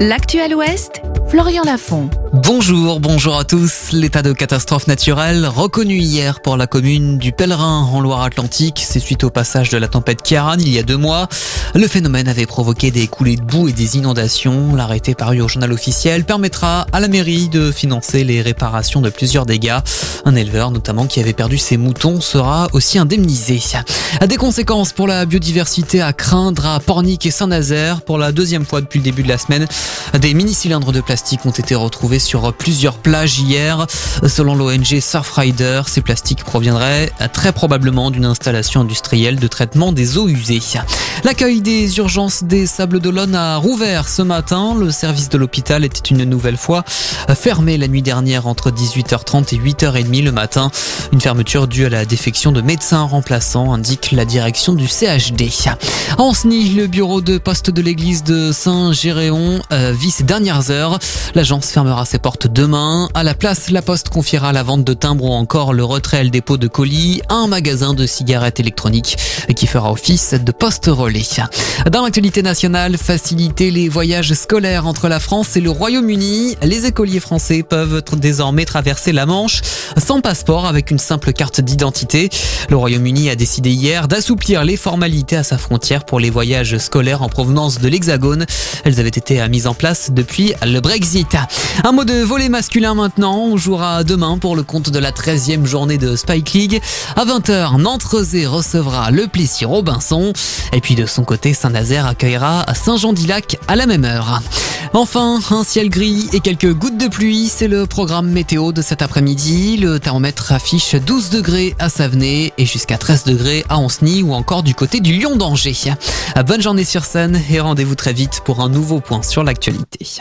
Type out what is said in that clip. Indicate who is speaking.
Speaker 1: L'actuel Ouest, Florian Lafont.
Speaker 2: Bonjour, bonjour à tous. L'état de catastrophe naturelle reconnu hier pour la commune du Pèlerin en Loire-Atlantique. C'est suite au passage de la tempête Kiaran il y a deux mois. Le phénomène avait provoqué des coulées de boue et des inondations. L'arrêté paru au journal officiel permettra à la mairie de financer les réparations de plusieurs dégâts. Un éleveur notamment qui avait perdu ses moutons sera aussi indemnisé. Des conséquences pour la biodiversité à craindre à Pornic et Saint-Nazaire pour la deuxième fois depuis le début de la semaine. Des mini-cylindres de plastique ont été retrouvés sur plusieurs plages hier. Selon l'ONG Surfrider, ces plastiques proviendraient très probablement d'une installation industrielle de traitement des eaux usées. L'accueil des urgences des Sables d'Olonne a rouvert ce matin. Le service de l'hôpital était une nouvelle fois fermé la nuit dernière entre 18h30 et 8h30 le matin. Une fermeture due à la défection de médecins remplaçants, indique la direction du CHD. À Anceny, le bureau de poste de l'église de Saint-Géréon euh, vit ses dernières heures. L'agence fermera ses portes demain. À la place, la poste confiera la vente de timbres ou encore le retrait et le dépôt de colis à un magasin de cigarettes électroniques qui fera office de poste relais. Dans l'actualité nationale, faciliter les voyages scolaires entre la France et le Royaume-Uni. Les écoliers français peuvent désormais traverser la Manche sans passeport avec une simple carte d'identité. Le Royaume-Uni a décidé hier d'assouplir les formalités à sa frontière pour les voyages scolaires en provenance de l'Hexagone. Elles avaient été mises en place depuis le Brexit. Un de volet masculin maintenant. On jouera demain pour le compte de la 13e journée de Spike League. À 20h, Nantes-Rezé recevra le Plessis Robinson. Et puis de son côté, Saint-Nazaire accueillera Saint-Jean-d'Ilac à la même heure. Enfin, un ciel gris et quelques gouttes de pluie, c'est le programme météo de cet après-midi. Le thermomètre affiche 12 degrés à Savenay et jusqu'à 13 degrés à Anceny ou encore du côté du Lion d'Angers. Bonne journée sur scène et rendez-vous très vite pour un nouveau point sur l'actualité.